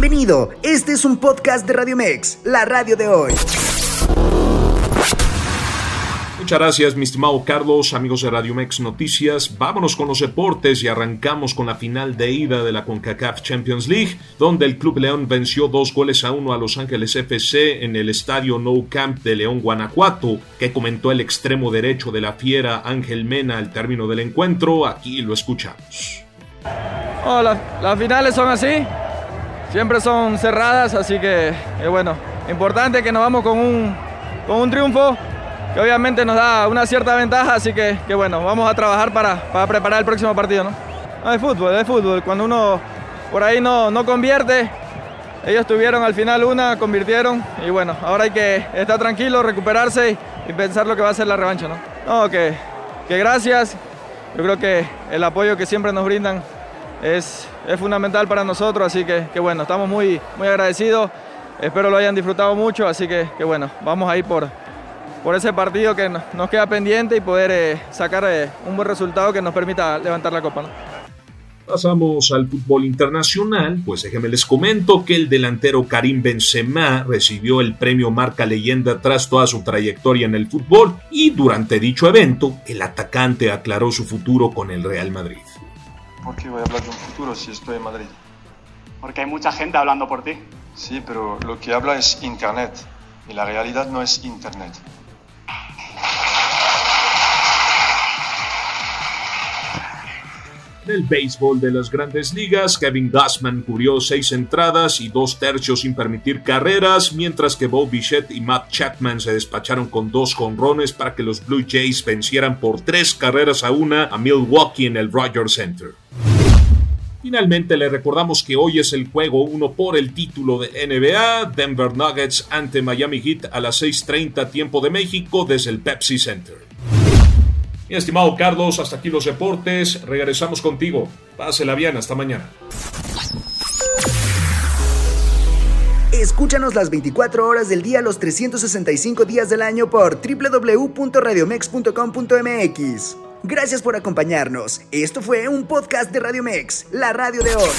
Bienvenido, este es un podcast de Radio Mex, la radio de hoy. Muchas gracias, mi estimado Carlos, amigos de Radio Mex Noticias. Vámonos con los deportes y arrancamos con la final de ida de la CONCACAF Champions League, donde el Club León venció dos goles a uno a Los Ángeles FC en el estadio No Camp de León, Guanajuato, que comentó el extremo derecho de la fiera Ángel Mena al término del encuentro. Aquí lo escuchamos. Oh, las finales son así, siempre son cerradas, así que es bueno, importante que nos vamos con un, con un triunfo que obviamente nos da una cierta ventaja, así que, que bueno, vamos a trabajar para, para, preparar el próximo partido. ¿no? no es fútbol, es fútbol. Cuando uno por ahí no, no convierte, ellos tuvieron al final una, convirtieron y bueno, ahora hay que estar tranquilo, recuperarse y, pensar lo que va a ser la revancha. ¿no? No, que gracias. Yo creo que el apoyo que siempre nos brindan es, fundamental para nosotros, así que, bueno, estamos muy, muy agradecidos. Espero lo hayan disfrutado mucho, así que, bueno, vamos a ir por, por ese partido que nos queda pendiente y poder eh, sacar eh, un buen resultado que nos permita levantar la copa. Pasamos al fútbol internacional, pues déjenme les comento que el delantero Karim Benzema recibió el premio Marca Leyenda tras toda su trayectoria en el fútbol y durante dicho evento el atacante aclaró su futuro con el Real Madrid. ¿Por qué voy a hablar de un futuro si estoy en Madrid? Porque hay mucha gente hablando por ti. Sí, pero lo que habla es Internet y la realidad no es Internet. En el béisbol de las grandes ligas, Kevin Gassman cubrió seis entradas y dos tercios sin permitir carreras, mientras que Bo Bichette y Matt Chapman se despacharon con dos jonrones para que los Blue Jays vencieran por tres carreras a una a Milwaukee en el Rogers Center. Finalmente le recordamos que hoy es el juego 1 por el título de NBA, Denver Nuggets ante Miami Heat a las 6.30 tiempo de México desde el Pepsi Center. Mi estimado Carlos, hasta aquí los deportes. Regresamos contigo. Pásela bien, hasta mañana. Escúchanos las 24 horas del día, los 365 días del año por www.radiomex.com.mx. Gracias por acompañarnos. Esto fue un podcast de Radio Mex, la radio de hoy.